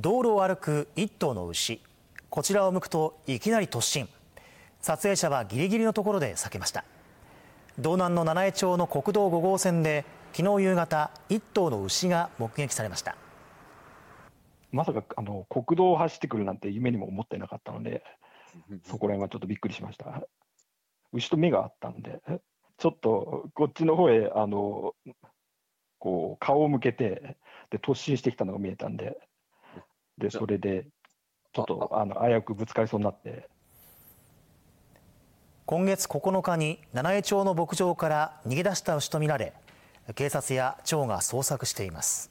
道路を歩く一頭の牛。こちらを向くといきなり突進。撮影者はギリギリのところで避けました。道南の七重町の国道5号線で昨日夕方一頭の牛が目撃されました。まさかあの国道を走ってくるなんて夢にも思ってなかったのでそこら辺はちょっとびっくりしました。牛と目があったんでちょっとこっちの方へあのこう顔を向けてで突進してきたのが見えたんででそれでちょっとあの危うくぶつかりそうになって。今月9日に七重町の牧場から逃げ出した牛とみられ警察や町が捜索しています